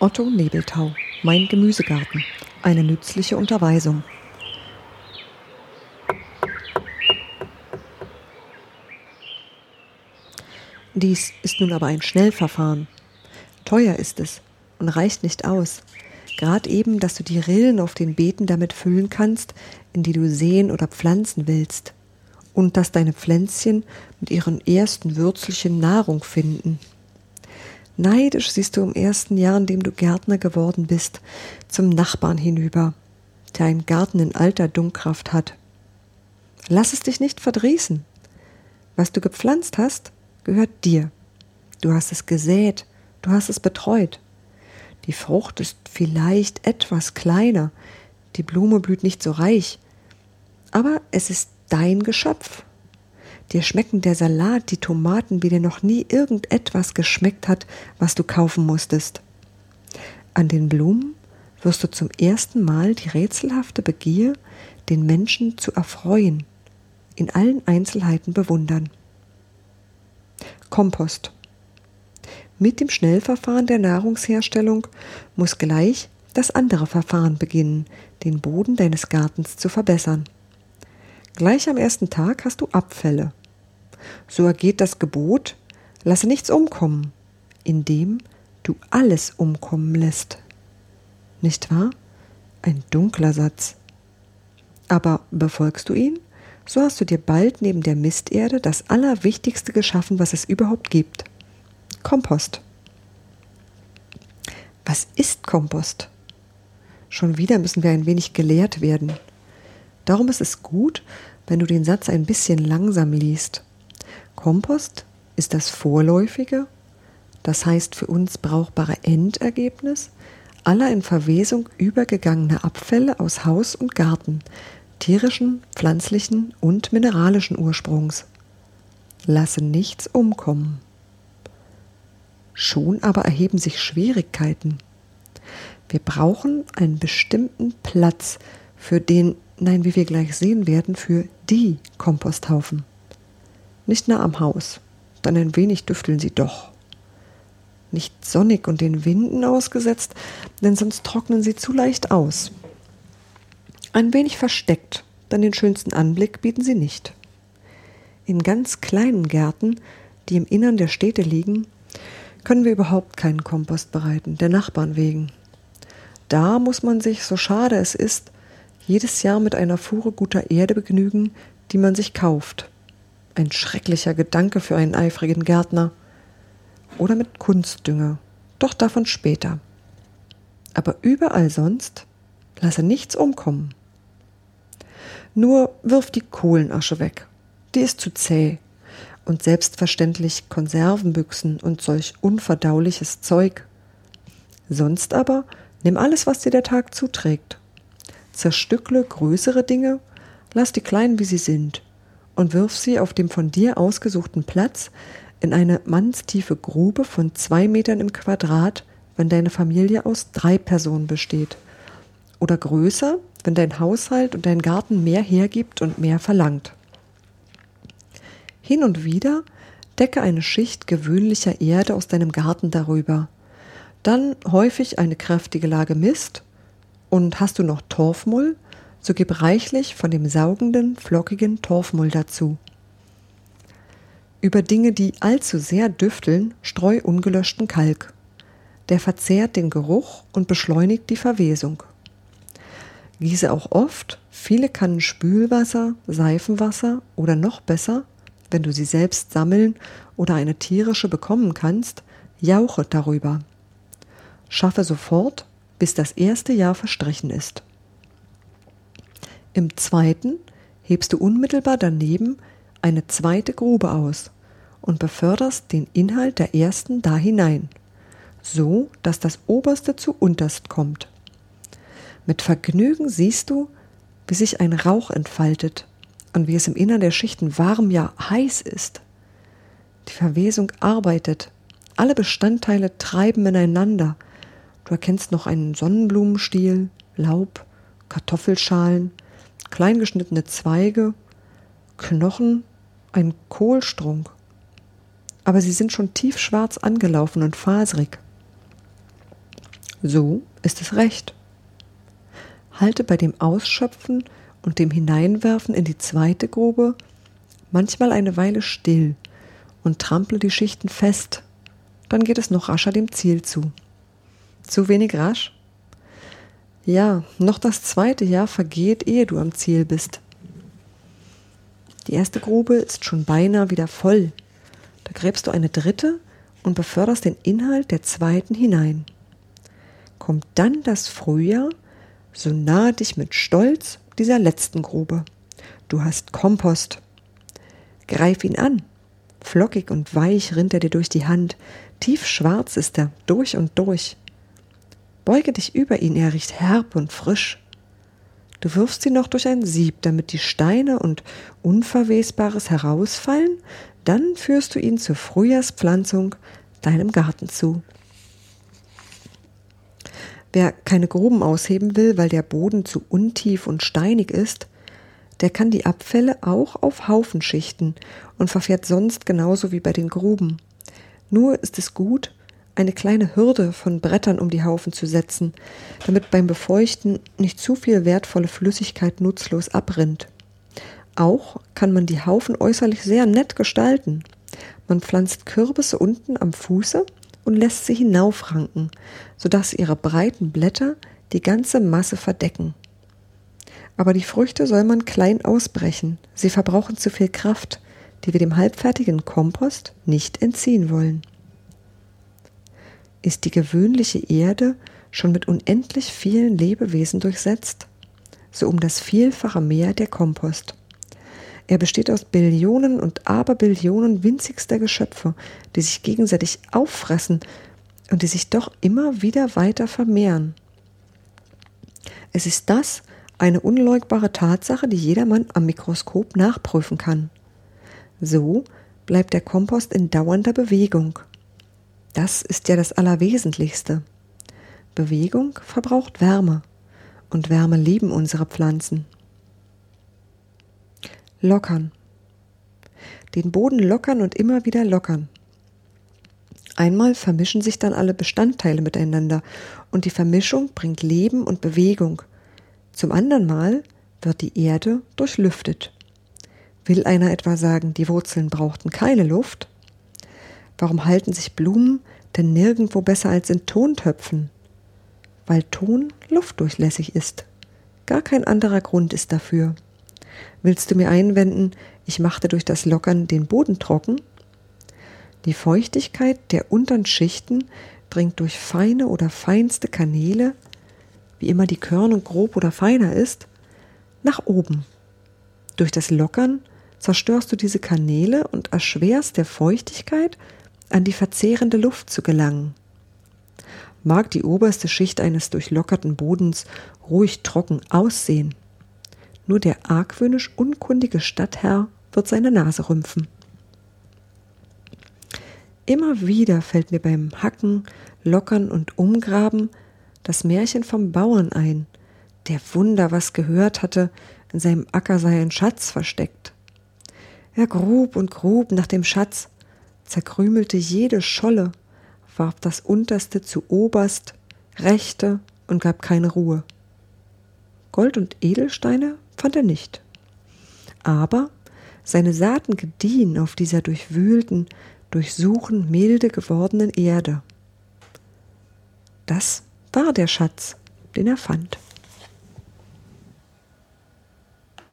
Otto Nebeltau, Mein Gemüsegarten. Eine nützliche Unterweisung. Dies ist nun aber ein Schnellverfahren. Teuer ist es und reicht nicht aus. Gerade eben, dass du die Rillen auf den Beeten damit füllen kannst, in die du säen oder pflanzen willst. Und dass deine Pflänzchen mit ihren ersten Würzelchen Nahrung finden. Neidisch siehst du im ersten Jahr, in dem du Gärtner geworden bist, zum Nachbarn hinüber, der einen Garten in alter Dunkkraft hat. Lass es dich nicht verdrießen. Was du gepflanzt hast, gehört dir. Du hast es gesät, du hast es betreut. Die Frucht ist vielleicht etwas kleiner, die Blume blüht nicht so reich, aber es ist dein Geschöpf. Dir schmecken der Salat, die Tomaten, wie dir noch nie irgendetwas geschmeckt hat, was du kaufen musstest. An den Blumen wirst du zum ersten Mal die rätselhafte Begier, den Menschen zu erfreuen, in allen Einzelheiten bewundern. Kompost. Mit dem Schnellverfahren der Nahrungsherstellung muss gleich das andere Verfahren beginnen, den Boden deines Gartens zu verbessern. Gleich am ersten Tag hast du Abfälle. So ergeht das Gebot, lasse nichts umkommen, indem du alles umkommen lässt. Nicht wahr? Ein dunkler Satz. Aber befolgst du ihn, so hast du dir bald neben der Misterde das Allerwichtigste geschaffen, was es überhaupt gibt. Kompost. Was ist Kompost? Schon wieder müssen wir ein wenig gelehrt werden. Darum ist es gut, wenn du den Satz ein bisschen langsam liest. Kompost ist das vorläufige, das heißt für uns brauchbare Endergebnis aller in Verwesung übergegangener Abfälle aus Haus und Garten, tierischen, pflanzlichen und mineralischen Ursprungs. Lasse nichts umkommen. Schon aber erheben sich Schwierigkeiten. Wir brauchen einen bestimmten Platz für den, nein, wie wir gleich sehen werden, für die Komposthaufen. Nicht nah am Haus, dann ein wenig düfteln sie doch. Nicht sonnig und den Winden ausgesetzt, denn sonst trocknen sie zu leicht aus. Ein wenig versteckt, denn den schönsten Anblick bieten sie nicht. In ganz kleinen Gärten, die im Innern der Städte liegen, können wir überhaupt keinen Kompost bereiten, der Nachbarn wegen. Da muss man sich, so schade es ist, jedes Jahr mit einer Fuhre guter Erde begnügen, die man sich kauft. Ein schrecklicher Gedanke für einen eifrigen Gärtner. Oder mit Kunstdünger, doch davon später. Aber überall sonst lasse nichts umkommen. Nur wirf die Kohlenasche weg. Die ist zu zäh. Und selbstverständlich Konservenbüchsen und solch unverdauliches Zeug. Sonst aber nimm alles, was dir der Tag zuträgt. Zerstückle größere Dinge, lass die kleinen, wie sie sind, und wirf sie auf dem von dir ausgesuchten Platz in eine mannstiefe Grube von zwei Metern im Quadrat, wenn deine Familie aus drei Personen besteht. Oder größer, wenn dein Haushalt und dein Garten mehr hergibt und mehr verlangt. Hin und wieder decke eine Schicht gewöhnlicher Erde aus deinem Garten darüber. Dann häufig eine kräftige Lage Mist. Und hast du noch Torfmull, so gib reichlich von dem saugenden, flockigen Torfmull dazu. Über Dinge, die allzu sehr düfteln, streu ungelöschten Kalk. Der verzehrt den Geruch und beschleunigt die Verwesung. Gieße auch oft viele Kannen Spülwasser, Seifenwasser oder noch besser, wenn du sie selbst sammeln oder eine tierische bekommen kannst, jauche darüber. Schaffe sofort, bis das erste Jahr verstrichen ist. Im zweiten hebst du unmittelbar daneben eine zweite Grube aus und beförderst den Inhalt der ersten da hinein, so dass das oberste zu unterst kommt. Mit Vergnügen siehst du, wie sich ein Rauch entfaltet und wie es im Innern der Schichten warm, ja heiß ist. Die Verwesung arbeitet, alle Bestandteile treiben ineinander. Du erkennst noch einen Sonnenblumenstiel, Laub, Kartoffelschalen, kleingeschnittene Zweige, Knochen, ein Kohlstrunk. Aber sie sind schon tiefschwarz angelaufen und faserig. So ist es recht. Halte bei dem Ausschöpfen und dem Hineinwerfen in die zweite Grube manchmal eine Weile still und trample die Schichten fest, dann geht es noch rascher dem Ziel zu. Zu wenig rasch? Ja, noch das zweite Jahr vergeht, ehe du am Ziel bist. Die erste Grube ist schon beinahe wieder voll. Da gräbst du eine dritte und beförderst den Inhalt der zweiten hinein. Kommt dann das Frühjahr, so nahe dich mit Stolz dieser letzten Grube. Du hast Kompost. Greif ihn an. Flockig und weich rinnt er dir durch die Hand. Tief schwarz ist er, durch und durch. Beuge dich über ihn, er riecht herb und frisch. Du wirfst ihn noch durch ein Sieb, damit die Steine und Unverwesbares herausfallen, dann führst du ihn zur Frühjahrspflanzung deinem Garten zu. Wer keine Gruben ausheben will, weil der Boden zu untief und steinig ist, der kann die Abfälle auch auf Haufen schichten und verfährt sonst genauso wie bei den Gruben. Nur ist es gut, eine kleine Hürde von Brettern um die Haufen zu setzen, damit beim Befeuchten nicht zu viel wertvolle Flüssigkeit nutzlos abrinnt. Auch kann man die Haufen äußerlich sehr nett gestalten. Man pflanzt Kürbisse unten am Fuße und lässt sie hinaufranken, sodass ihre breiten Blätter die ganze Masse verdecken. Aber die Früchte soll man klein ausbrechen, sie verbrauchen zu viel Kraft, die wir dem halbfertigen Kompost nicht entziehen wollen. Ist die gewöhnliche Erde schon mit unendlich vielen Lebewesen durchsetzt, so um das Vielfache mehr der Kompost. Er besteht aus Billionen und Aberbillionen winzigster Geschöpfe, die sich gegenseitig auffressen und die sich doch immer wieder weiter vermehren. Es ist das eine unleugbare Tatsache, die jedermann am Mikroskop nachprüfen kann. So bleibt der Kompost in dauernder Bewegung. Das ist ja das Allerwesentlichste. Bewegung verbraucht Wärme und Wärme lieben unsere Pflanzen. Lockern. Den Boden lockern und immer wieder lockern. Einmal vermischen sich dann alle Bestandteile miteinander und die Vermischung bringt Leben und Bewegung. Zum anderen Mal wird die Erde durchlüftet. Will einer etwa sagen, die Wurzeln brauchten keine Luft? Warum halten sich Blumen denn nirgendwo besser als in Tontöpfen? Weil Ton luftdurchlässig ist. Gar kein anderer Grund ist dafür. Willst du mir einwenden, ich machte durch das Lockern den Boden trocken? Die Feuchtigkeit der unteren Schichten dringt durch feine oder feinste Kanäle, wie immer die Körnung grob oder feiner ist, nach oben. Durch das Lockern zerstörst du diese Kanäle und erschwerst der Feuchtigkeit, an die verzehrende Luft zu gelangen. Mag die oberste Schicht eines durchlockerten Bodens ruhig trocken aussehen, nur der argwöhnisch unkundige Stadtherr wird seine Nase rümpfen. Immer wieder fällt mir beim Hacken, Lockern und Umgraben das Märchen vom Bauern ein, der Wunder was gehört hatte, in seinem Acker sei ein Schatz versteckt. Er grub und grub nach dem Schatz, zerkrümelte jede Scholle, warf das Unterste zu oberst, rächte und gab keine Ruhe. Gold und Edelsteine fand er nicht. Aber seine Saaten gediehen auf dieser durchwühlten, durchsuchen milde gewordenen Erde. Das war der Schatz, den er fand.